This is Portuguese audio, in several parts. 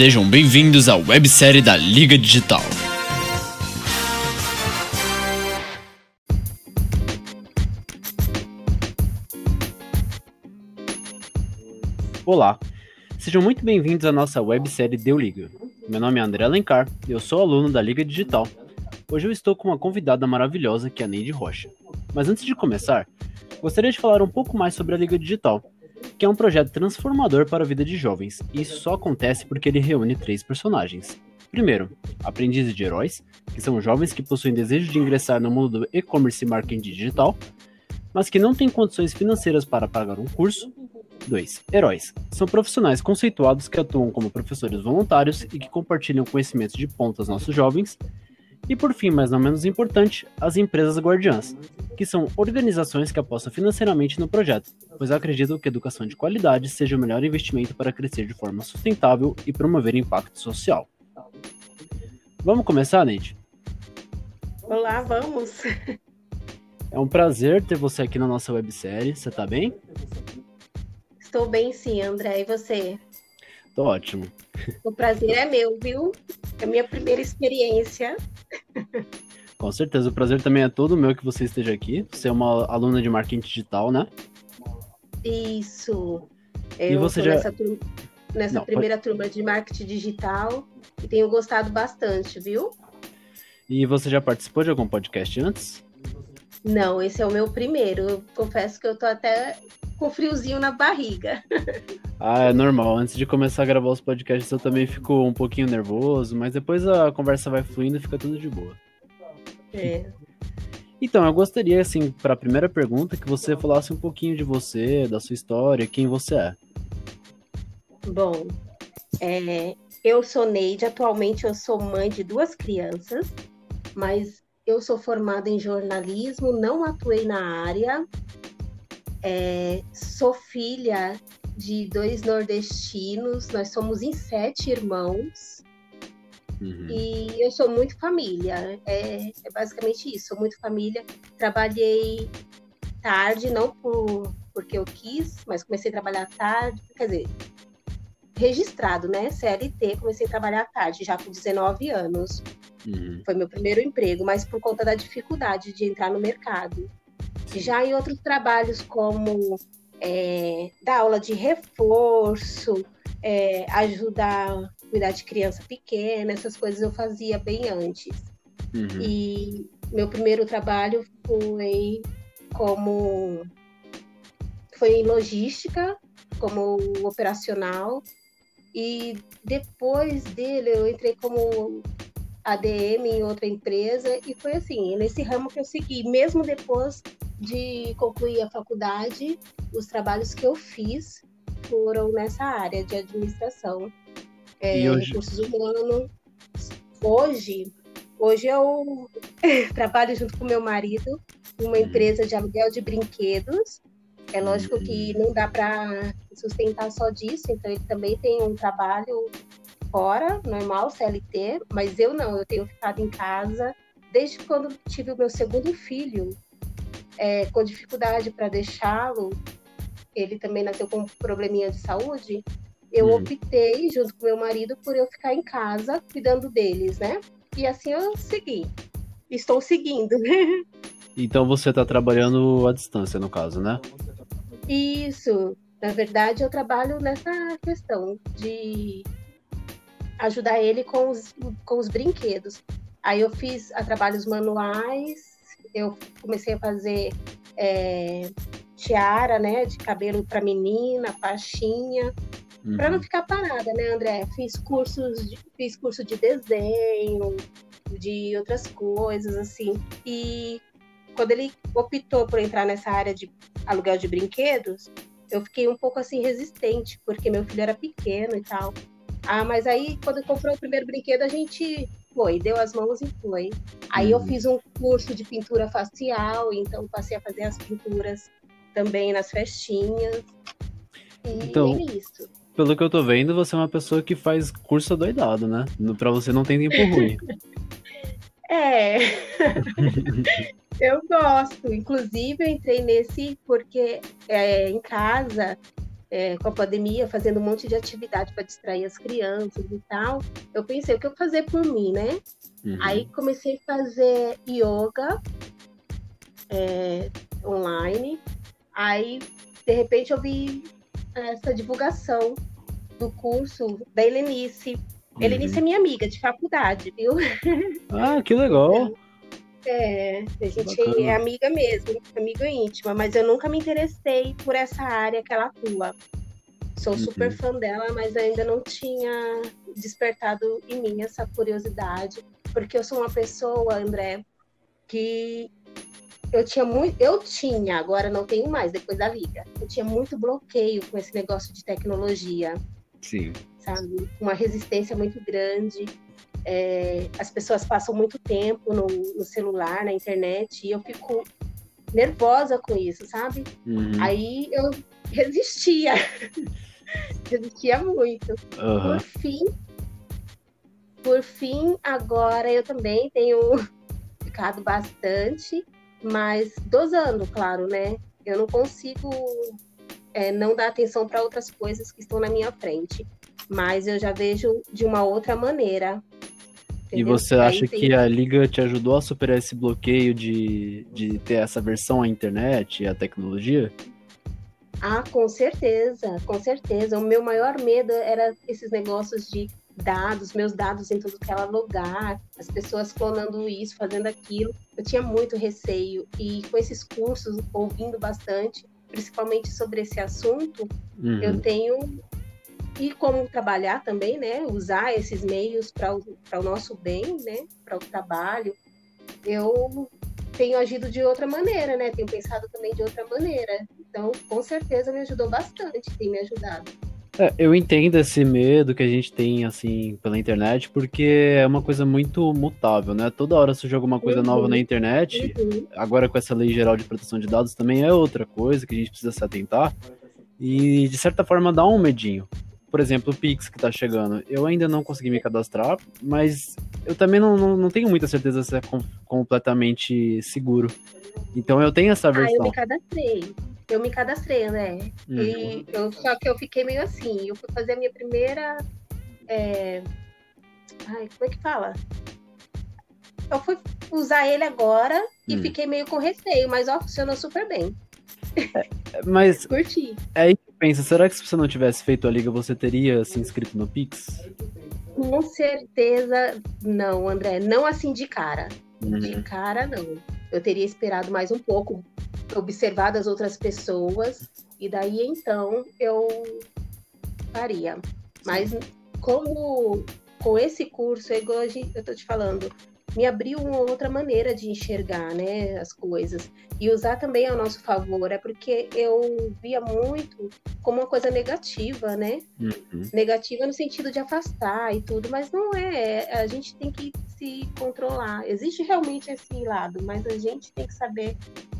Sejam bem-vindos à websérie da Liga Digital. Olá, sejam muito bem-vindos à nossa websérie Deu Liga. Meu nome é André Alencar e eu sou aluno da Liga Digital. Hoje eu estou com uma convidada maravilhosa que é a Neide Rocha. Mas antes de começar, gostaria de falar um pouco mais sobre a Liga Digital, que é um projeto transformador para a vida de jovens, e isso só acontece porque ele reúne três personagens. Primeiro, aprendizes de heróis, que são jovens que possuem desejo de ingressar no mundo do e-commerce e marketing digital, mas que não têm condições financeiras para pagar um curso. 2. Heróis. São profissionais conceituados que atuam como professores voluntários e que compartilham conhecimentos de ponta aos nossos jovens. E por fim, mas não menos importante, as empresas guardiãs, que são organizações que apostam financeiramente no projeto, pois acreditam que a educação de qualidade seja o melhor investimento para crescer de forma sustentável e promover impacto social. Vamos começar, Neide? Olá, vamos! É um prazer ter você aqui na nossa websérie. Você tá bem? Estou bem sim, André. E você? Tô ótimo. O prazer é meu, viu? É a minha primeira experiência. Com certeza, o prazer também é todo meu que você esteja aqui. Você é uma aluna de marketing digital, né? Isso. E Eu você tô já- nessa, nessa Não, primeira turma de marketing digital e tenho gostado bastante, viu? E você já participou de algum podcast antes? Não, esse é o meu primeiro. Eu confesso que eu tô até com friozinho na barriga. Ah, é normal. Antes de começar a gravar os podcasts, eu também fico um pouquinho nervoso, mas depois a conversa vai fluindo e fica tudo de boa. É. Então, eu gostaria, assim, para a primeira pergunta, que você falasse um pouquinho de você, da sua história, quem você é. Bom, é, eu sou Neide, atualmente eu sou mãe de duas crianças, mas eu sou formada em jornalismo, não atuei na área, é, sou filha de dois nordestinos, nós somos em sete irmãos Uhum. e eu sou muito família, é, é basicamente isso, sou muito família. Trabalhei tarde, não por, porque eu quis, mas comecei a trabalhar tarde, quer dizer, registrado, né? CLT, comecei a trabalhar tarde, já com 19 anos. Uhum. Foi meu primeiro emprego, mas por conta da dificuldade de entrar no mercado. Já em outros trabalhos, como é, dar aula de reforço, é, ajudar a cuidar de criança pequena, essas coisas eu fazia bem antes. Uhum. E meu primeiro trabalho foi como foi em logística, como operacional. E depois dele eu entrei como ADM em outra empresa e foi assim, nesse ramo que eu segui, mesmo depois de concluir a faculdade, os trabalhos que eu fiz foram nessa área de administração, é, hoje? recursos humanos. Hoje, hoje eu trabalho junto com meu marido numa Uhum. empresa de aluguel de brinquedos. É lógico que não dá para sustentar só disso, então ele também tem um trabalho fora, normal, CLT, mas eu não, eu tenho ficado em casa desde quando tive o meu segundo filho, é, com dificuldade para deixá-lo, ele também nasceu com um probleminha de saúde, eu Uhum. optei, junto com meu marido, por eu ficar em casa cuidando deles, né? E assim eu segui. Estou seguindo. Então você tá trabalhando à distância, no caso, né? Isso. Na verdade, eu trabalho nessa questão de ajudar ele com os, com os brinquedos. Aí eu fiz a trabalhos manuais, eu comecei a fazer é, tiara, né, de cabelo para menina, faixinha, Uhum. para não ficar parada, né, André? Fiz cursos, de, fiz curso de desenho, de outras coisas assim. E quando ele optou por entrar nessa área de aluguel de brinquedos, eu fiquei um pouco assim resistente, porque meu filho era pequeno e tal. Ah, mas aí quando comprou o primeiro brinquedo, a gente foi, deu as mãos e foi. Aí eu Uhum. fiz um curso de pintura facial, então passei a fazer as pinturas também nas festinhas. E Então- é isso. Pelo que eu tô vendo, você é uma pessoa que faz curso doidado, né? Pra você não tem tempo ruim. É, eu gosto. Inclusive, eu entrei nesse porque é, em casa é, com a pandemia, fazendo um monte de atividade para distrair as crianças e tal, eu pensei, o que eu fazer por mim, né? Uhum. Aí comecei a fazer yoga é, online. Aí, de repente, eu vi essa divulgação do curso da Helenice. Uhum. Helenice é minha amiga de faculdade, viu? Ah, que legal! É, a gente Bacana. é amiga mesmo, amiga íntima, mas eu nunca me interessei por essa área que ela atua. Sou uhum. super fã dela, mas ainda não tinha despertado em mim essa curiosidade, porque eu sou uma pessoa, André, que eu tinha muito, eu tinha, agora não tenho mais depois da liga. Eu tinha muito bloqueio com esse negócio de tecnologia. Sim. Sabe? Uma resistência muito grande. É, as pessoas passam muito tempo no, no, celular, na internet, e eu fico nervosa com isso, sabe? Uhum. Aí eu resistia. resistia muito. Uhum. Por fim, por fim, agora eu também tenho ficado bastante, mas dosando, claro, né? Eu não consigo é, não dar atenção para outras coisas que estão na minha frente, mas eu já vejo de uma outra maneira. E você acha tem... que a Liga te ajudou a superar esse bloqueio de, de ter essa versão à internet e à tecnologia? Ah, com certeza, com certeza. O meu maior medo era esses negócios de dados, meus dados em tudo que era lugar, as pessoas clonando isso, fazendo aquilo. Eu tinha muito receio e com esses cursos, ouvindo bastante, principalmente sobre esse assunto, uhum. eu tenho e como trabalhar também, né? Usar esses meios para o, o nosso bem, né? Para o trabalho. Eu tenho agido de outra maneira, né? Tenho pensado também de outra maneira. Então, com certeza me ajudou bastante, tem me ajudado. É, eu entendo esse medo que a gente tem, assim, pela internet, porque é uma coisa muito mutável, né? Toda hora surge alguma coisa uhum. nova na internet. Uhum. Agora, com essa lei geral de proteção de dados, também é outra coisa que a gente precisa se atentar. E, de certa forma, dá um medinho por exemplo, o Pix que tá chegando. Eu ainda não consegui me cadastrar, mas eu também não, não, não tenho muita certeza se é com, completamente seguro. Então eu tenho essa versão. Ah, eu me cadastrei. Eu me cadastrei, né? Uhum. E eu, só que eu fiquei meio assim. Eu fui fazer a minha primeira. É... Ai, como é que fala? Eu fui usar ele agora e hum. fiquei meio com receio, mas ó, funcionou super bem. É, mas. Curti. É pensa, será que se você não tivesse feito a liga, você teria se inscrito no Pix? Com certeza não, André. Não assim de cara. Uhum. De cara, não. Eu teria esperado mais um pouco, observado as outras pessoas, e daí então eu faria. Mas como com esse curso, é igual eu tô te falando, me abriu uma outra maneira de enxergar né, as coisas e usar também ao nosso favor. É porque eu via muito como uma coisa negativa, né? Uhum. Negativa no sentido de afastar e tudo, mas não é. A gente tem que se controlar. Existe realmente esse lado, mas a gente tem que saber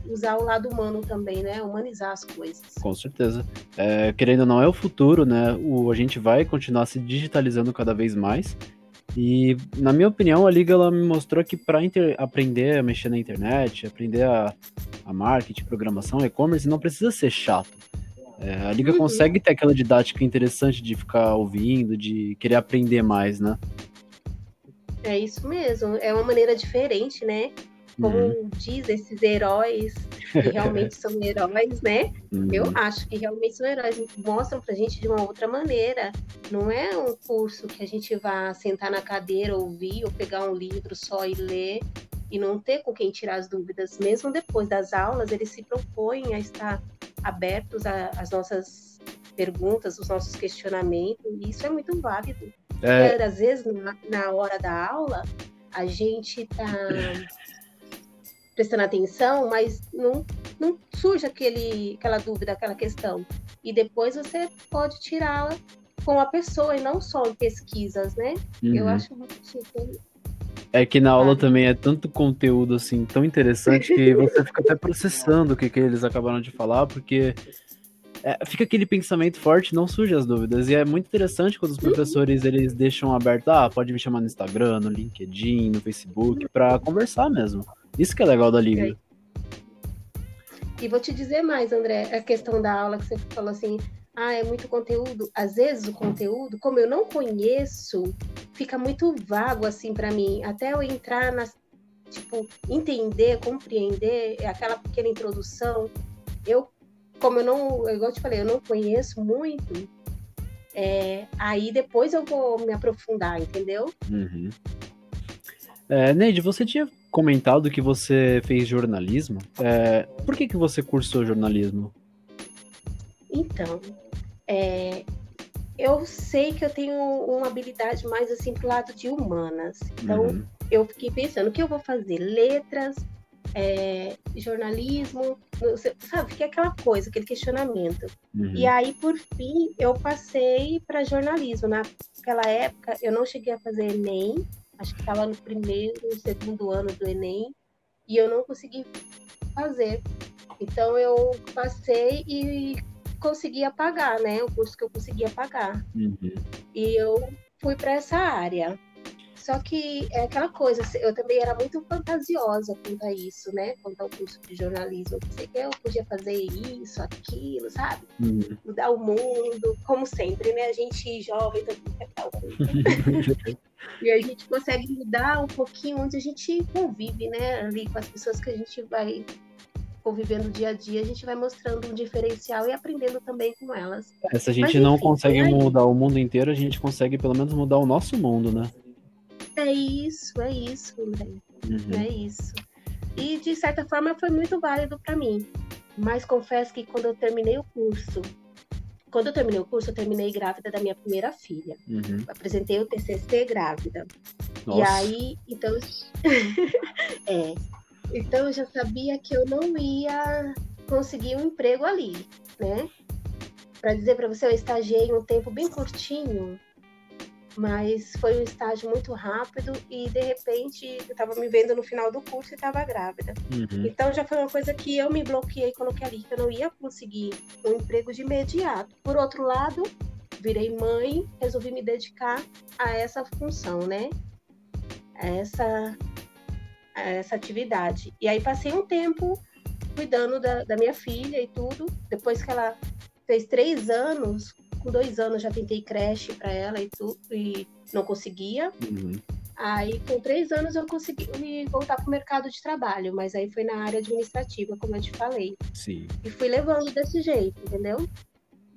usar o lado humano também, né? Humanizar as coisas. Com certeza. É, querendo ou não, é o futuro, né? O, a gente vai continuar se digitalizando cada vez mais. E, na minha opinião, a Liga ela me mostrou que para aprender a mexer na internet, aprender a, a marketing, programação, e-commerce, não precisa ser chato. É, a Liga uhum. consegue ter aquela didática interessante de ficar ouvindo, de querer aprender mais, né? É isso mesmo. É uma maneira diferente, né? Como uhum. diz esses heróis, que realmente são heróis, né? Uhum. Eu acho que realmente são heróis, mostram pra gente de uma outra maneira. Não é um curso que a gente vá sentar na cadeira, ouvir ou pegar um livro só e ler e não ter com quem tirar as dúvidas. Mesmo depois das aulas, eles se propõem a estar abertos às nossas perguntas, os nossos questionamentos, e isso é muito válido. É... às vezes, na, na hora da aula, a gente tá prestando atenção, mas não, não surge aquele, aquela dúvida, aquela questão. E depois você pode tirá-la com a pessoa e não só em pesquisas, né? Uhum. Eu acho muito tipo, é que na aula também é tanto conteúdo assim tão interessante que você fica até processando o que, que eles acabaram de falar, porque é, fica aquele pensamento forte, não surge as dúvidas. E é muito interessante quando os uhum. professores eles deixam aberto, ah, pode me chamar no Instagram, no LinkedIn, no Facebook, para conversar mesmo. Isso que é legal da Liga. E vou te dizer mais, André, a questão da aula que você falou assim, ah, é muito conteúdo. Às vezes o conteúdo, como eu não conheço, fica muito vago assim para mim. Até eu entrar na, tipo, entender, compreender é aquela pequena introdução. Eu, como eu não, igual eu te falei, eu não conheço muito, é, aí depois eu vou me aprofundar, entendeu? Uhum. É, Neide, você tinha comentado que você fez jornalismo. É, por que, que você cursou jornalismo? Então, é, eu sei que eu tenho uma habilidade mais assim pro lado de humanas. Então, uhum. eu fiquei pensando, o que eu vou fazer? Letras, é, jornalismo, sabe? Fiquei aquela coisa, aquele questionamento. Uhum. E aí, por fim, eu passei para jornalismo. Naquela época, eu não cheguei a fazer Enem, acho que estava no primeiro, segundo ano do Enem, e eu não consegui fazer. Então, eu passei e conseguia pagar, né? O curso que eu conseguia pagar. Uhum. E eu fui para essa área. Só que é aquela coisa, eu também era muito fantasiosa quanto a isso, né? Quanto ao curso de jornalismo. Eu pensei que eu podia fazer isso, aquilo, sabe? Uhum. Mudar o mundo, como sempre, né? A gente jovem também quer mudar o mundo. e a gente consegue mudar um pouquinho onde a gente convive, né? Ali com as pessoas que a gente vai convivendo dia a dia, a gente vai mostrando um diferencial e aprendendo também com elas. É, se a gente Mas, não enfim, consegue é mudar o mundo inteiro, a gente consegue pelo menos mudar o nosso mundo, né? É isso, é isso, André. Uhum. É isso. E de certa forma foi muito válido para mim. Mas confesso que quando eu terminei o curso, quando eu terminei o curso, eu terminei grávida da minha primeira filha. Uhum. Apresentei o TCC grávida. Nossa. E aí, então, é, então eu já sabia que eu não ia conseguir um emprego ali, né? Para dizer para você, eu estagiei um tempo bem curtinho, mas foi um estágio muito rápido e de repente eu estava me vendo no final do curso e estava grávida. Uhum. Então já foi uma coisa que eu me bloqueei, coloquei ali que eu não ia conseguir um emprego de imediato. Por outro lado, virei mãe, resolvi me dedicar a essa função, né? A essa essa atividade. E aí passei um tempo cuidando da, da minha filha e tudo. Depois que ela fez três anos, com dois anos já tentei creche para ela e tudo, e não conseguia. Uhum. Aí, com três anos, eu consegui voltar para o mercado de trabalho, mas aí foi na área administrativa, como eu te falei. Sim. E fui levando desse jeito, entendeu?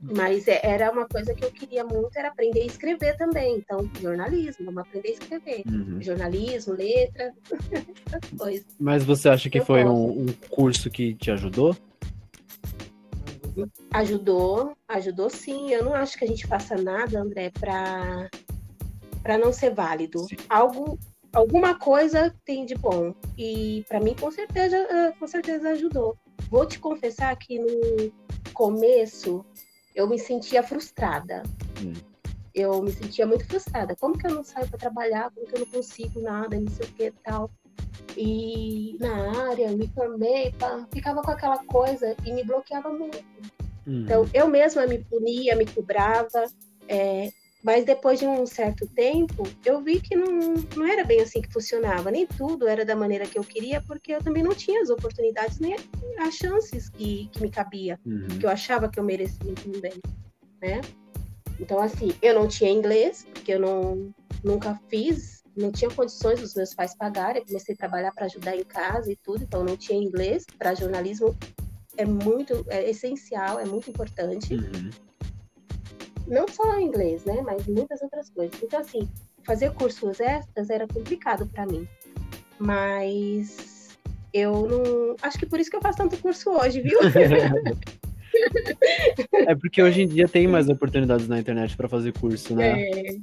Mas é, era uma coisa que eu queria muito, era aprender a escrever também. Então, jornalismo, vamos aprender a escrever. Uhum. Jornalismo, letra, essas coisas. Mas você acha que eu foi um, um, curso que te ajudou? Ajudou, ajudou sim. Eu não acho que a gente faça nada, André, para para não ser válido. Sim. Algo alguma coisa tem de bom. E para mim com certeza, eh, com certeza ajudou. Vou te confessar que no começo eu me sentia frustrada. Hum. Eu me sentia muito frustrada. Como que eu não saio para trabalhar? Como que eu não consigo nada? Não sei o que tal. E na área, me formei, pá, ficava com aquela coisa e me bloqueava muito. Hum. Então, eu mesma me punia, me cobrava. É, mas depois de um certo tempo, eu vi que não, não era bem assim que funcionava. Nem tudo era da maneira que eu queria, porque eu também não tinha as oportunidades, nem as chances que, que me cabia, uhum. que eu achava que eu merecia também, né? Então, assim, eu não tinha inglês, porque eu não, nunca fiz, não tinha condições dos meus pais pagarem. Eu comecei a trabalhar para ajudar em casa e tudo, então não tinha inglês. Para jornalismo é muito, é essencial, é muito importante. Uhum não só inglês, né, mas muitas outras coisas. Então, assim, fazer cursos extras era complicado para mim. Mas eu não. Acho que por isso que eu faço tanto curso hoje, viu? é porque hoje em dia tem mais oportunidades na internet para fazer curso, né? É.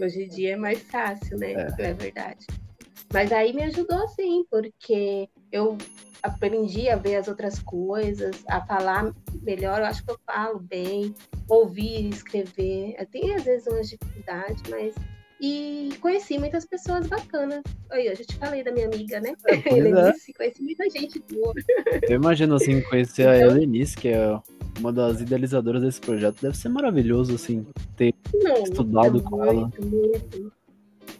Hoje em dia é mais fácil, né? É. é verdade. Mas aí me ajudou sim, porque eu aprendi a ver as outras coisas, a falar melhor. Eu acho que eu falo bem, ouvir, escrever. Eu tenho às vezes umas dificuldades, mas. E conheci muitas pessoas bacanas. Aí, eu já te falei da minha amiga, né? É, Helenice, é. conheci muita gente boa. Eu imagino, assim, conhecer então... a Helenice, que é uma das idealizadoras desse projeto. Deve ser maravilhoso, assim, ter Não, estudado é com muito, ela. Muito.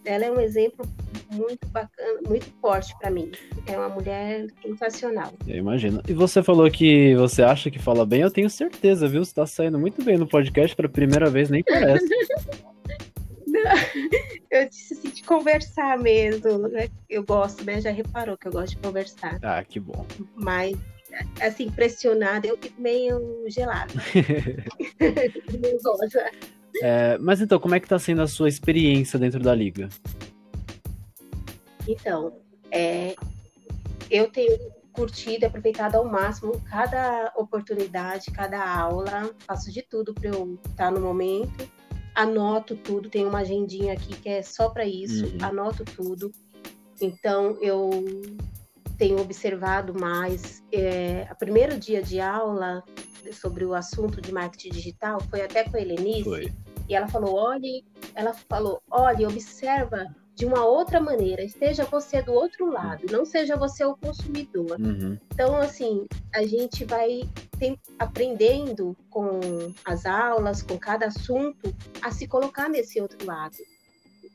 Ela é um exemplo muito bacana, muito forte para mim. É uma mulher sensacional. Eu imagino. E você falou que você acha que fala bem, eu tenho certeza, viu? Você tá saindo muito bem no podcast pela primeira vez, nem parece. eu disse assim, de conversar mesmo. Né? Eu gosto, né? Já reparou que eu gosto de conversar. Ah, que bom. Mas, assim, pressionada, eu fico meio gelada. Nervosa. É, mas então, como é que tá sendo a sua experiência dentro da liga? Então, é, eu tenho curtido aproveitado ao máximo cada oportunidade, cada aula, faço de tudo para eu estar no momento, anoto tudo, tenho uma agendinha aqui que é só para isso, uhum. anoto tudo. Então, eu tenho observado mais. É, o primeiro dia de aula sobre o assunto de marketing digital foi até com a Helenice. Foi. E ela falou: olhe, ela falou, olhe, observa de uma outra maneira, esteja você do outro lado, não seja você o consumidor. Uhum. Então, assim, a gente vai tem, aprendendo com as aulas, com cada assunto, a se colocar nesse outro lado.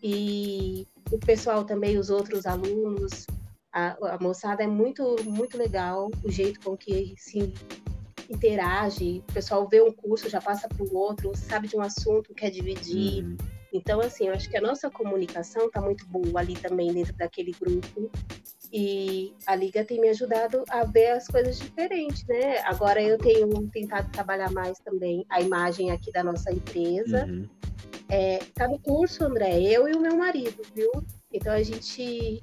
E o pessoal também, os outros alunos, a, a moçada é muito, muito legal o jeito com que se interage, o pessoal vê um curso, já passa para o outro, sabe de um assunto, quer dividir. Uhum. Então, assim, eu acho que a nossa comunicação está muito boa ali também dentro daquele grupo. E a Liga tem me ajudado a ver as coisas diferentes, né? Agora eu tenho tentado trabalhar mais também a imagem aqui da nossa empresa. Uhum. É, tá no curso, André, eu e o meu marido, viu? Então a gente.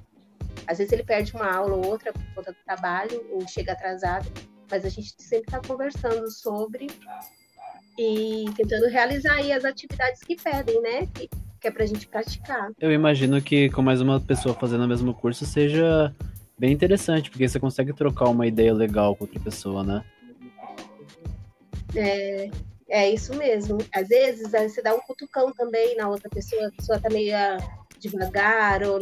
Às vezes ele perde uma aula ou outra por conta do trabalho, ou chega atrasado mas a gente sempre está conversando sobre e tentando realizar aí as atividades que pedem, né? Que, que é para a gente praticar. Eu imagino que com mais uma pessoa fazendo o mesmo curso seja bem interessante, porque você consegue trocar uma ideia legal com outra pessoa, né? É, é isso mesmo. Às vezes você dá um cutucão também na outra pessoa, a pessoa tá meio devagar, ou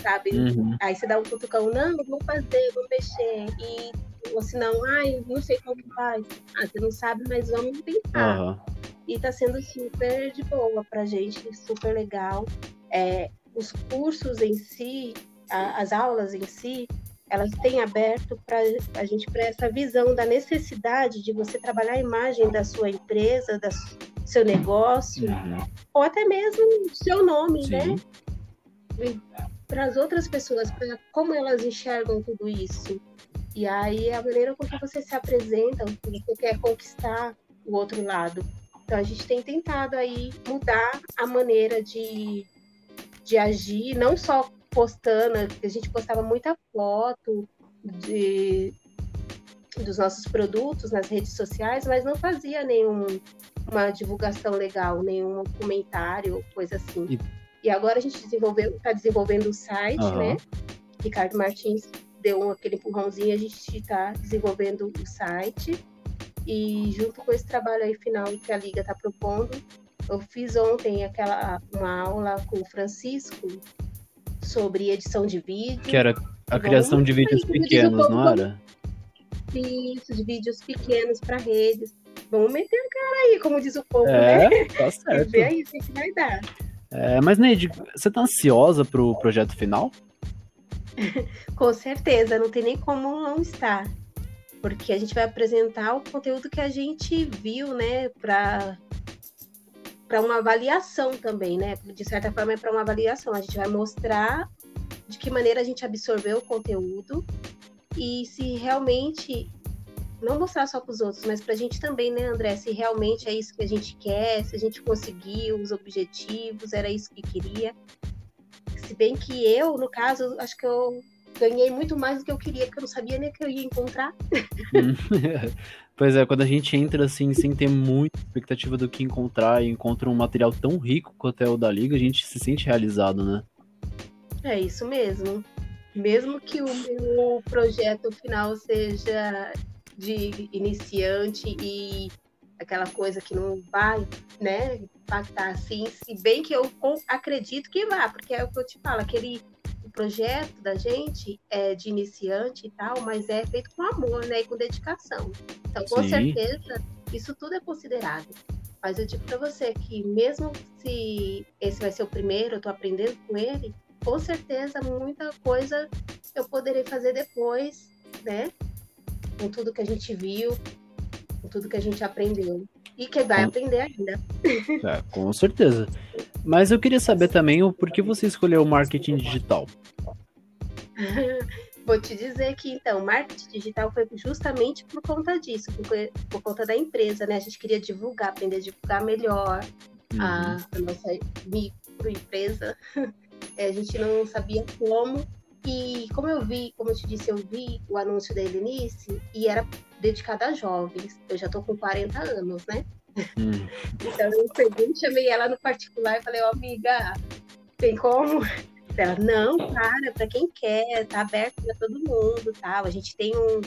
sabe? Uhum. Aí você dá um cutucão, não, vou fazer, vou mexer. E ou se não, ai, não sei como faz. Ah, você não sabe, mas vamos tentar. Uhum. E tá sendo super de boa pra gente, super legal. É, os cursos em si, a, as aulas em si, elas têm aberto para a gente para essa visão da necessidade de você trabalhar a imagem da sua empresa, do seu negócio, uhum. ou até mesmo seu nome, Sim. né? Para as outras pessoas, para como elas enxergam tudo isso. E aí a maneira com que você se apresenta, que você quer conquistar o outro lado. Então a gente tem tentado aí mudar a maneira de, de agir, não só postando, a gente postava muita foto de, dos nossos produtos nas redes sociais, mas não fazia nenhuma divulgação legal, nenhum comentário, coisa assim. E, e agora a gente desenvolveu, está desenvolvendo o site, uhum. né? Ricardo Martins deu aquele empurrãozinho, a gente está desenvolvendo o site. E junto com esse trabalho aí final que a Liga está propondo, eu fiz ontem aquela uma aula com o Francisco sobre edição de vídeo. Que era a criação de vídeos pequenos, não era? Isso, de vídeos pequenos para redes. Vamos meter a cara aí, como diz o povo, é, né? Tá certo. ver aí o que vai dar. É, mas, Neide, você tá ansiosa pro projeto final? Com certeza, não tem nem como não estar. Porque a gente vai apresentar o conteúdo que a gente viu, né, para para uma avaliação também, né? De certa forma é para uma avaliação. A gente vai mostrar de que maneira a gente absorveu o conteúdo e se realmente não mostrar só para os outros, mas para a gente também, né, André? Se realmente é isso que a gente quer, se a gente conseguiu os objetivos, era isso que queria. Se bem que eu, no caso, acho que eu ganhei muito mais do que eu queria, porque eu não sabia nem que eu ia encontrar. pois é, quando a gente entra assim, sem ter muita expectativa do que encontrar e encontra um material tão rico quanto é o da Liga, a gente se sente realizado, né? É isso mesmo. Mesmo que o meu projeto final seja de iniciante e aquela coisa que não vai, né, impactar assim, se bem que eu acredito que vá, porque é o que eu te falo, aquele projeto da gente é de iniciante e tal, mas é feito com amor, né, e com dedicação. Então, com Sim. certeza, isso tudo é considerado. Mas eu digo para você que mesmo se esse vai ser o primeiro, eu tô aprendendo com ele, com certeza muita coisa eu poderei fazer depois, né? Com tudo que a gente viu, com tudo que a gente aprendeu. E que vai com... aprender ainda. É, com certeza. Mas eu queria saber também o porquê você escolheu o marketing digital. Vou te dizer que, então, marketing digital foi justamente por conta disso, por, por conta da empresa, né? A gente queria divulgar, aprender a divulgar melhor uhum. a, a, nossa microempresa. É, a gente não sabia como. E como eu vi, como eu te disse, eu vi o anúncio da Helenice e era dedicado a jovens. Eu já tô com 40 anos, né? Uhum. Então eu peguei, chamei ela no particular e falei, ó, oh, amiga, tem como ela, não, cara, para quem quer, tá aberto para todo mundo, tal. A gente tem um,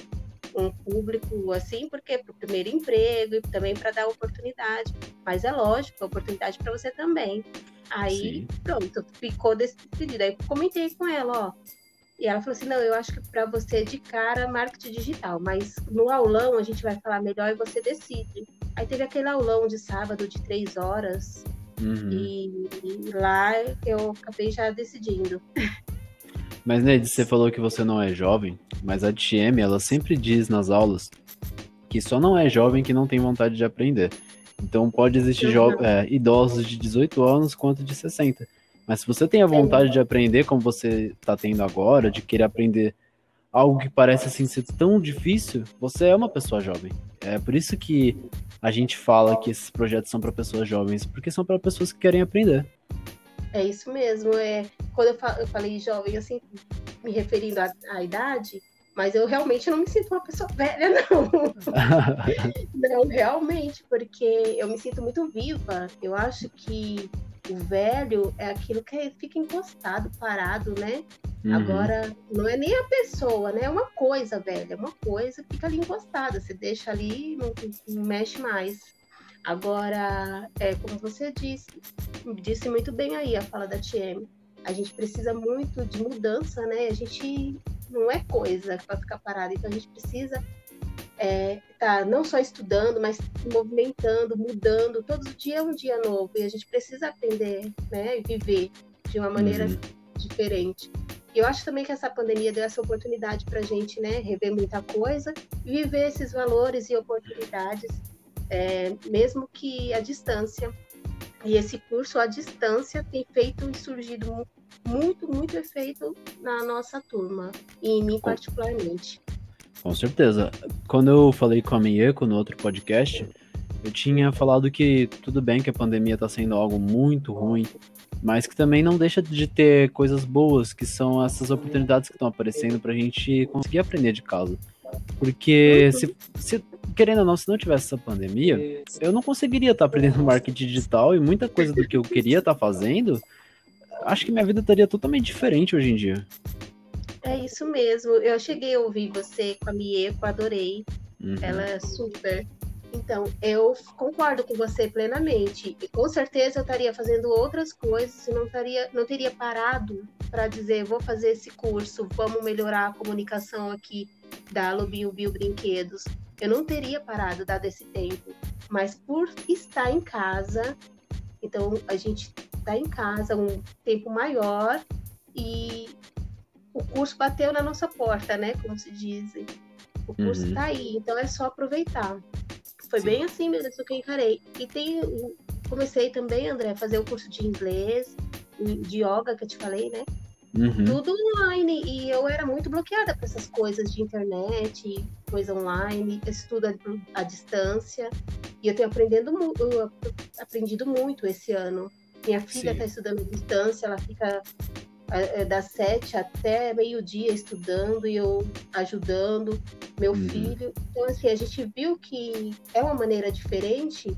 um público assim, porque para o primeiro emprego e também para dar oportunidade. Mas é lógico, é oportunidade para você também. Aí, Sim. pronto, ficou decidido. Aí comentei com ela, ó. E ela falou assim: não, eu acho que para você de cara, marketing digital, mas no aulão a gente vai falar melhor e você decide. Aí teve aquele aulão de sábado de três horas, Uhum. E, e, lá eu acabei já decidindo. Mas, Neide, você falou que você não é jovem, mas a TM, ela sempre diz nas aulas que só não é jovem que não tem vontade de aprender. Então pode existir uhum. é, idosos de 18 anos quanto de 60. Mas se você tem a vontade de aprender, como você está tendo agora, de querer aprender algo que parece assim ser tão difícil, você é uma pessoa jovem. É por isso que a gente fala que esses projetos são para pessoas jovens, porque são para pessoas que querem aprender. É isso mesmo. É, quando eu, eu falei jovem, assim, me referindo à, à, idade, mas eu realmente não me sinto uma pessoa velha, não. não, realmente, porque eu me sinto muito viva. Eu acho que o velho é aquilo que fica encostado, parado, né? Uhum. Agora, não é nem a pessoa, né? É uma coisa, velho. É uma coisa que fica ali encostada. Você deixa ali não, não mexe mais. Agora, é como você disse, disse muito bem aí a fala da TM. A gente precisa muito de mudança, né? A gente não é coisa para ficar parado. Então, a gente precisa é, tá não só estudando, mas movimentando, mudando. Todo dia é um dia novo e a gente precisa aprender, né? E viver de uma maneira uhum. diferente. E eu acho também que essa pandemia deu essa oportunidade para a gente, né, rever muita coisa, viver esses valores e oportunidades, é, mesmo que à distância. E esse curso à distância tem feito e surgido muito, muito efeito na nossa turma, e em mim particularmente. Com certeza. Quando eu falei com a Mieko no outro podcast, eu tinha falado que tudo bem que a pandemia está sendo algo muito ruim, mas que também não deixa de ter coisas boas, que são essas oportunidades que estão aparecendo para a gente conseguir aprender de casa. Porque se, se, querendo ou não, se não tivesse essa pandemia, eu não conseguiria estar tá aprendendo marketing digital e muita coisa do que eu queria estar tá fazendo, acho que minha vida estaria totalmente diferente hoje em dia. É isso mesmo. Eu cheguei a ouvir você com a Mieko, adorei. Uhum. Ela é super então, eu concordo com você plenamente. E com certeza eu estaria fazendo outras coisas e não, não teria parado para dizer, vou fazer esse curso, vamos melhorar a comunicação aqui da Alubio Bio Brinquedos. Eu não teria parado, dado esse tempo. Mas por estar em casa, então a gente está em casa um tempo maior e o curso bateu na nossa porta, né? Como se diz. O curso está uhum. aí, então é só aproveitar. Foi Sim. bem assim mesmo que eu encarei. E tem, comecei também, André, a fazer o curso de inglês, de yoga que eu te falei, né? Uhum. Tudo online. E eu era muito bloqueada para essas coisas de internet, coisa online, estudo à distância. E eu tenho aprendendo, eu aprendido muito esse ano. Minha filha está estudando à distância, ela fica das sete até meio-dia estudando e eu ajudando meu uhum. filho. Então, assim, a gente viu que é uma maneira diferente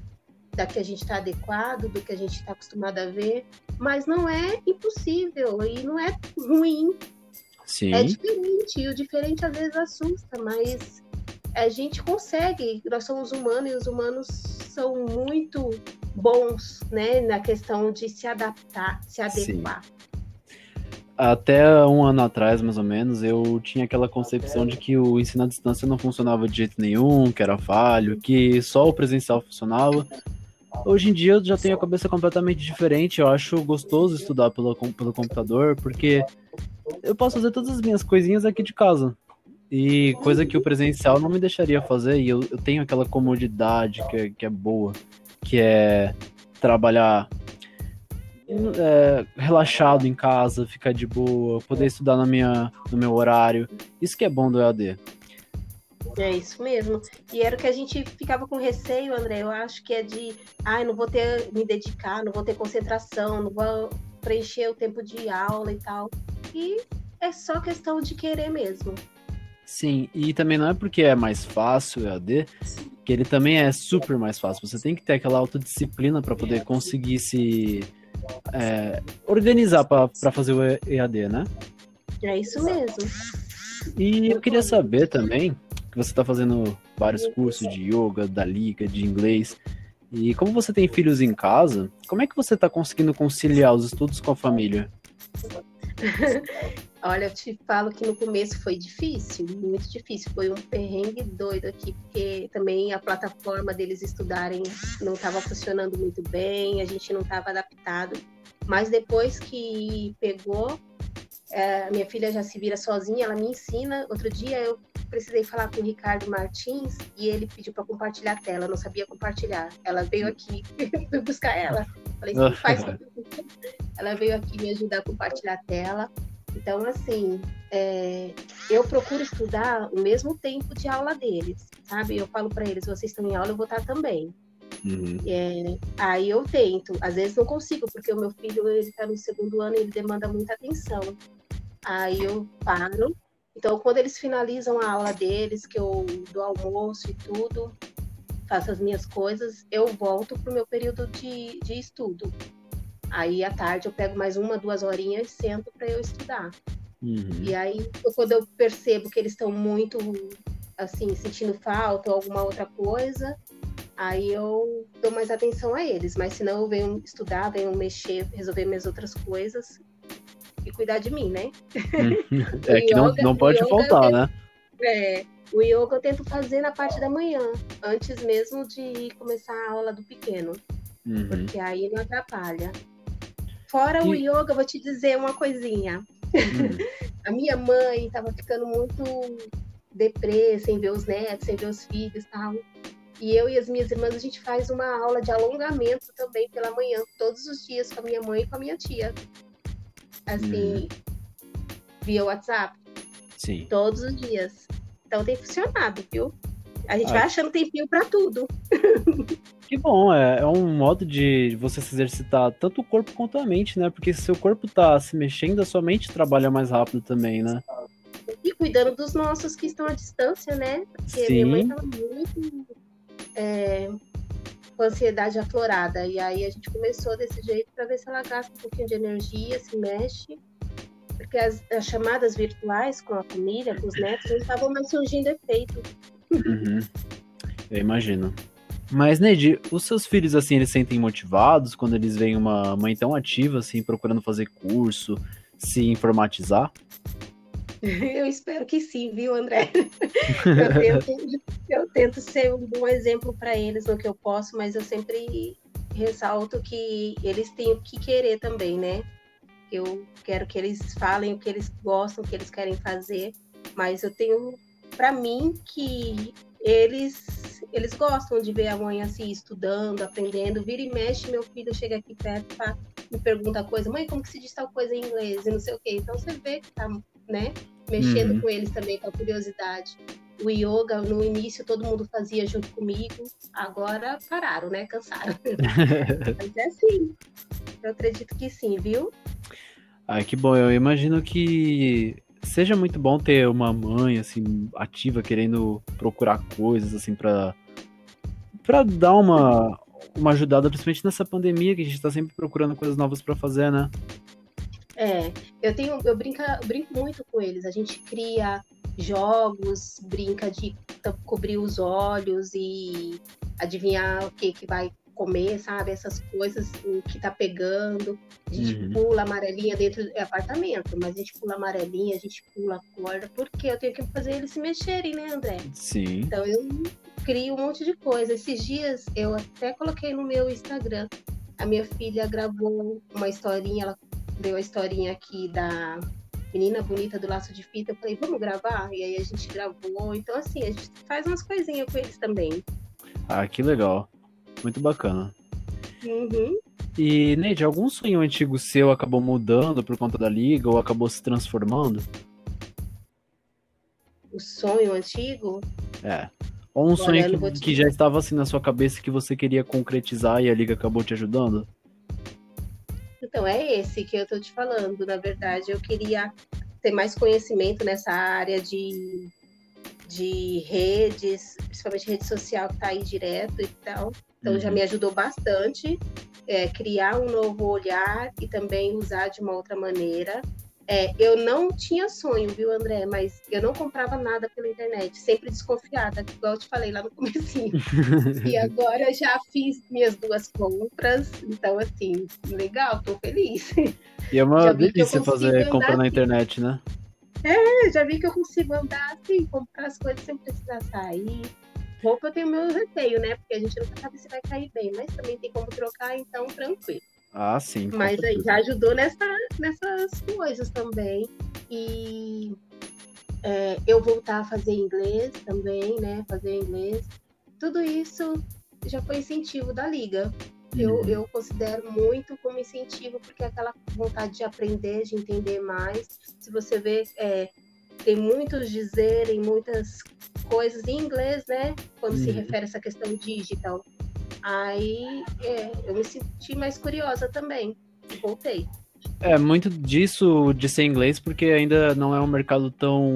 da que a gente está adequado, do que a gente está acostumado a ver, mas não é impossível e não é ruim. Sim. É diferente, e o diferente às vezes assusta, mas a gente consegue, nós somos humanos e os humanos são muito bons, né, na questão de se adaptar, se adequar. Sim até um ano atrás, mais ou menos, eu tinha aquela concepção de que o ensino à distância não funcionava de jeito nenhum, que era falho, que só o presencial funcionava. Hoje em dia eu já tenho a cabeça completamente diferente. Eu acho gostoso estudar pelo, pelo computador, porque eu posso fazer todas as minhas coisinhas aqui de casa. E coisa que o presencial não me deixaria fazer, e eu, eu tenho aquela comodidade que é, que é boa, que é trabalhar é, relaxado em casa, ficar de boa, poder estudar na minha, no meu horário. Isso que é bom do EAD. É isso mesmo. E era o que a gente ficava com receio, André. Eu acho que é de, ai, ah, não vou ter me dedicar, não vou ter concentração, não vou preencher o tempo de aula e tal. E é só questão de querer mesmo. Sim, e também não é porque é mais fácil o EAD, que ele também é super mais fácil. Você tem que ter aquela autodisciplina para poder conseguir se é, organizar para fazer o EAD, né? É isso mesmo. E eu queria saber também que você está fazendo vários cursos de yoga, da liga, de inglês. E como você tem filhos em casa, como é que você está conseguindo conciliar os estudos com a família? Olha, eu te falo que no começo foi difícil, muito difícil. Foi um perrengue doido aqui, porque também a plataforma deles estudarem não estava funcionando muito bem, a gente não estava adaptado. Mas depois que pegou, é, minha filha já se vira sozinha, ela me ensina. Outro dia eu precisei falar com o Ricardo Martins e ele pediu para compartilhar a tela, eu não sabia compartilhar. Ela veio aqui, fui buscar ela. Falei, assim, faz. ela veio aqui me ajudar a compartilhar a tela. Então, assim, é, eu procuro estudar o mesmo tempo de aula deles, sabe? Eu falo para eles, vocês estão em aula, eu vou estar também. Uhum. É, aí eu tento, às vezes não consigo, porque o meu filho ele está no segundo ano e ele demanda muita atenção. Aí eu paro. Então, quando eles finalizam a aula deles, que eu dou almoço e tudo, faço as minhas coisas, eu volto para o meu período de, de estudo. Aí à tarde eu pego mais uma, duas horinhas e sento para eu estudar. Uhum. E aí, quando eu percebo que eles estão muito, assim, sentindo falta ou alguma outra coisa, aí eu dou mais atenção a eles. Mas senão eu venho estudar, venho mexer, resolver minhas outras coisas e cuidar de mim, né? Uhum. é que yoga, não, não pode faltar, né? É, o yoga eu tento fazer na parte da manhã, antes mesmo de começar a aula do pequeno. Uhum. Porque aí não atrapalha. Fora e... o yoga, vou te dizer uma coisinha. Hum. a minha mãe estava ficando muito deprê, sem ver os netos, sem ver os filhos e tal. E eu e as minhas irmãs, a gente faz uma aula de alongamento também pela manhã, todos os dias, com a minha mãe e com a minha tia. Assim, hum. via WhatsApp. Sim. Todos os dias. Então tem funcionado, viu? A gente Ai. vai achando tempinho para tudo. Que bom, é, é um modo de você se exercitar tanto o corpo quanto a mente, né? Porque se seu corpo tá se mexendo, a sua mente trabalha mais rápido também, né? E cuidando dos nossos que estão à distância, né? Porque Sim. minha mãe tava muito é, com ansiedade aflorada. E aí a gente começou desse jeito para ver se ela gasta um pouquinho de energia, se mexe. Porque as, as chamadas virtuais com a família, com os netos, não estavam mais surgindo efeito. Uhum. Eu imagino. Mas, Neide, os seus filhos, assim, eles sentem motivados quando eles veem uma mãe tão ativa, assim, procurando fazer curso, se informatizar? Eu espero que sim, viu, André? Eu tento, eu tento ser um bom exemplo para eles no que eu posso, mas eu sempre ressalto que eles têm o que querer também, né? Eu quero que eles falem o que eles gostam, o que eles querem fazer, mas eu tenho para mim que eles eles gostam de ver a mãe assim estudando, aprendendo, vira e mexe, meu filho chega aqui perto, tá, me pergunta coisa, mãe, como que se diz tal coisa em inglês e não sei o quê. Então você vê que tá, né, mexendo uhum. com eles também com a curiosidade. O yoga, no início, todo mundo fazia junto comigo, agora pararam, né? Cansaram. Mas é assim. Eu acredito que sim, viu? Ai, que bom. Eu imagino que seja muito bom ter uma mãe, assim, ativa, querendo procurar coisas, assim, para para dar uma, uma ajudada, principalmente nessa pandemia, que a gente tá sempre procurando coisas novas para fazer, né? É, eu tenho, eu brinca, eu brinco muito com eles. A gente cria jogos, brinca de cobrir os olhos e adivinhar o que que vai comer, sabe? Essas coisas o que tá pegando. A gente uhum. pula amarelinha dentro do apartamento, mas a gente pula amarelinha, a gente pula corda, porque eu tenho que fazer eles se mexerem, né, André? Sim. Então eu crio um monte de coisa. Esses dias eu até coloquei no meu Instagram. A minha filha gravou uma historinha, ela deu a historinha aqui da menina bonita do laço de fita. Eu falei, vamos gravar? E aí a gente gravou. Então, assim, a gente faz umas coisinhas com eles também. Ah, que legal. Muito bacana. Uhum. E, Neide, algum sonho antigo seu acabou mudando por conta da liga ou acabou se transformando? O sonho antigo? É. Ou um sonho que, que, já estava assim na sua cabeça que você queria concretizar e a liga acabou te ajudando? Então, é esse que eu tô te falando. Na verdade, eu queria ter mais conhecimento nessa área de, de redes, principalmente rede social que tá aí direto e tal. Então, uhum. já me ajudou bastante é, criar um novo olhar e também usar de uma outra maneira. É, eu não tinha sonho, viu, André? Mas eu não comprava nada pela internet, sempre desconfiada, igual eu te falei lá no comecinho. e agora já fiz minhas duas compras, então assim, legal, tô feliz. E é uma delícia fazer compra na internet, né? É, já vi que eu consigo andar assim, comprar as coisas sem precisar sair. Roupa eu tenho meu receio, né? Porque a gente nunca sabe se vai cair bem, mas também tem como trocar, então tranquilo. Ah, sim. Mas aí já ajudou nessa, nessas coisas também. E é, eu voltar a fazer inglês também, né? Fazer inglês. Tudo isso já foi incentivo da liga. Eu, uhum. eu considero muito como incentivo, porque é aquela vontade de aprender, de entender mais. Se você vê, é, tem muitos dizerem, muitas coisas em inglês, né? Quando uhum. se refere a essa questão digital. Aí é, eu me senti mais curiosa também. Voltei. É, muito disso de ser inglês, porque ainda não é um mercado tão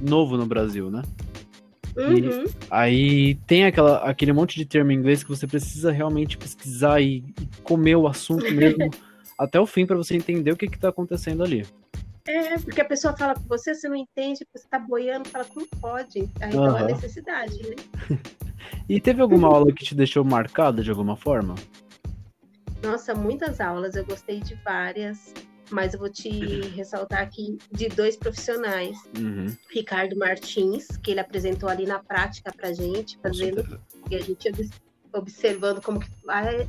novo no Brasil, né? Uhum. aí tem aquela, aquele monte de termo em inglês que você precisa realmente pesquisar e, e comer o assunto mesmo até o fim para você entender o que está acontecendo ali. É, porque a pessoa fala com você, você não entende, você tá boiando, fala como pode. Aí uhum. então é necessidade, né? e teve alguma aula que te deixou marcada de alguma forma? Nossa, muitas aulas, eu gostei de várias, mas eu vou te ressaltar aqui de dois profissionais. Uhum. Ricardo Martins, que ele apresentou ali na prática pra gente, fazendo e a gente observando como que vai,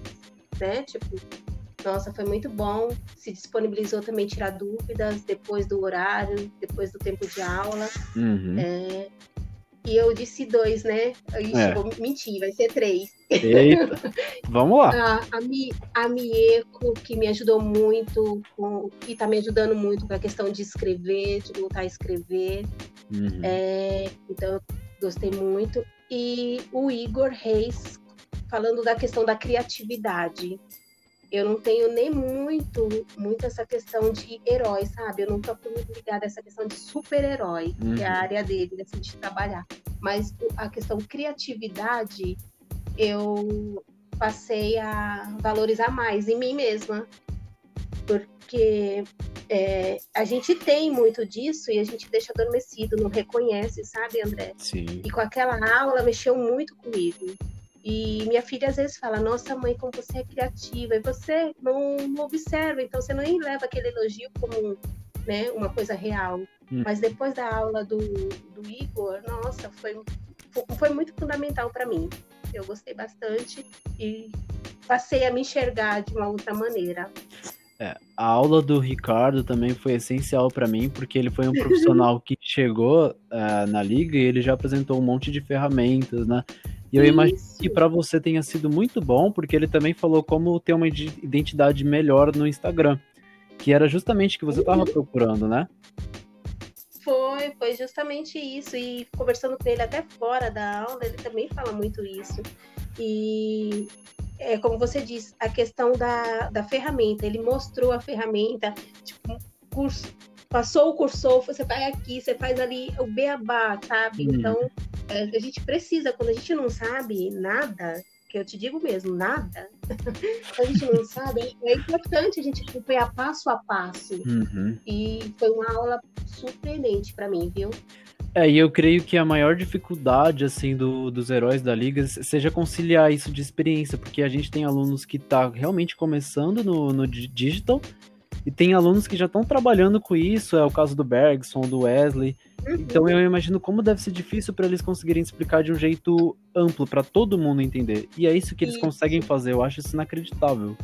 né? Tipo, nossa, foi muito bom. Se disponibilizou também tirar dúvidas depois do horário, depois do tempo de aula. Uhum. É, e eu disse dois, né? Ixi, é. vou mentir, vai ser três. Eita. Vamos lá. A, a, Mi, a Mieko, que me ajudou muito, com, e está me ajudando muito com a questão de escrever, de voltar a escrever. Uhum. É, então, eu gostei muito. E o Igor Reis, falando da questão da criatividade eu não tenho nem muito, muito essa questão de herói, sabe? Eu nunca fui muito ligada a essa questão de super-herói, uhum. que é a uhum. área dele, assim, de trabalhar. Mas a questão criatividade, eu passei a valorizar mais em mim mesma. Porque é, a gente tem muito disso e a gente deixa adormecido, não reconhece, sabe, André? Sim. E com aquela aula mexeu muito comigo. E minha filha às vezes fala: Nossa, mãe, como você é criativa. E você não, não observa, então você nem leva aquele elogio como né, uma coisa real. Hum. Mas depois da aula do, do Igor, nossa, foi, foi muito fundamental para mim. Eu gostei bastante e passei a me enxergar de uma outra maneira. É, a aula do Ricardo também foi essencial para mim, porque ele foi um profissional que chegou uh, na liga e ele já apresentou um monte de ferramentas, né? E eu Isso. imagino que para você tenha sido muito bom, porque ele também falou como ter uma identidade melhor no Instagram, que era justamente o que você estava uhum. procurando, né? Foi, foi justamente isso. E conversando com ele até fora da aula, ele também fala muito isso. E é, como você disse, a questão da, da ferramenta. Ele mostrou a ferramenta, tipo, curso, passou o cursor, você vai aqui, você faz ali o beabá, sabe? Hum. Então, é, a gente precisa, quando a gente não sabe nada, que eu te digo mesmo, nada, a gente não sabe, é importante a gente acompanhar passo a passo. Uhum. E foi uma aula surpreendente para mim, viu? É, e eu creio que a maior dificuldade, assim, do, dos heróis da liga seja conciliar isso de experiência, porque a gente tem alunos que tá realmente começando no, no digital E tem alunos que já estão trabalhando com isso, é o caso do Bergson, do Wesley. Então eu imagino como deve ser difícil para eles conseguirem explicar de um jeito amplo para todo mundo entender. E é isso que eles Isso. conseguem fazer, eu acho isso inacreditável.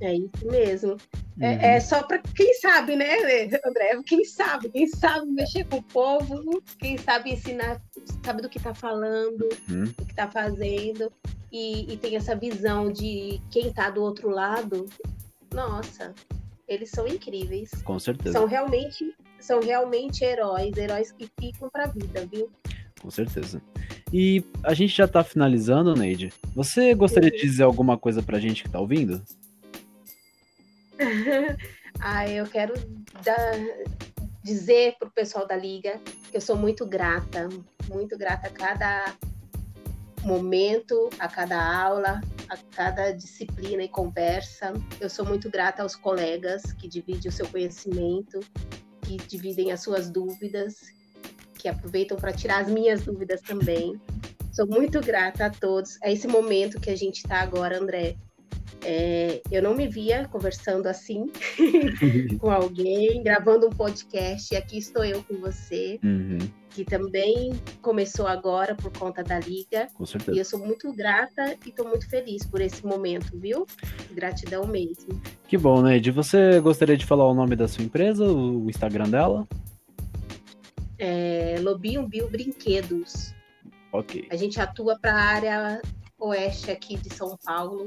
É isso mesmo. Uhum. É, é só para quem sabe, né, André? Quem sabe, quem sabe mexer com o povo, quem sabe ensinar, sabe do que está falando, Uhum. do que está fazendo, e, e tem essa visão de quem está do outro lado. Nossa, eles são incríveis. Com certeza, São realmente, são realmente heróis, heróis que ficam para a vida, viu? com certeza. E a gente já tá finalizando, Neide. Você gostaria de dizer alguma coisa pra gente que tá ouvindo? ah, eu quero dar- dizer para o pessoal da Liga que eu sou muito grata, muito grata a cada momento, a cada aula, a cada disciplina e conversa. Eu sou muito grata aos colegas que dividem o seu conhecimento, que dividem as suas dúvidas, que aproveitam para tirar as minhas dúvidas também. Sou muito grata a todos. É esse momento que a gente está agora, André. É, eu não me via conversando assim com alguém, gravando um podcast, e aqui estou eu com você, Uhum, que também começou agora por conta da Liga. com E certeza. eu sou muito grata e estou muito feliz por esse momento, viu? Gratidão mesmo. Que bom, Neide. Você gostaria de falar o nome da sua empresa, o Instagram dela? É, Lobinho Bio Brinquedos. Ok. A gente atua para a área oeste aqui de São Paulo,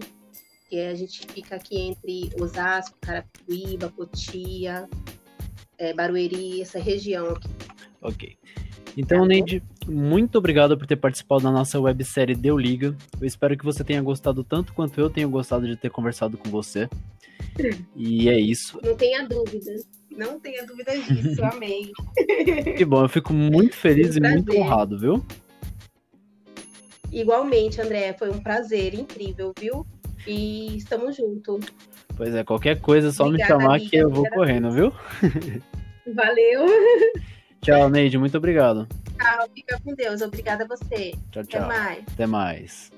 que a gente fica aqui entre Osasco, Carapicuíba, Cotia, é, Barueri, essa região aqui. Ok. Então, Tá. Neide, muito obrigado por ter participado da nossa websérie Deu Liga. Eu espero que você tenha gostado tanto quanto eu tenho gostado de ter conversado com você. E é isso. Não tenha dúvida. Não tenha dúvida disso. Amei. Que bom, eu fico muito feliz e Um muito prazer. honrado, viu? Igualmente, André, foi um prazer incrível, viu? E estamos juntos. Pois é, qualquer coisa é só Obrigada, me chamar amiga, que eu vou correndo, viu? Valeu. Tchau, Neide, muito obrigado. Tchau, fica com Deus. Obrigada a você. Tchau, Até tchau. mais. Até mais.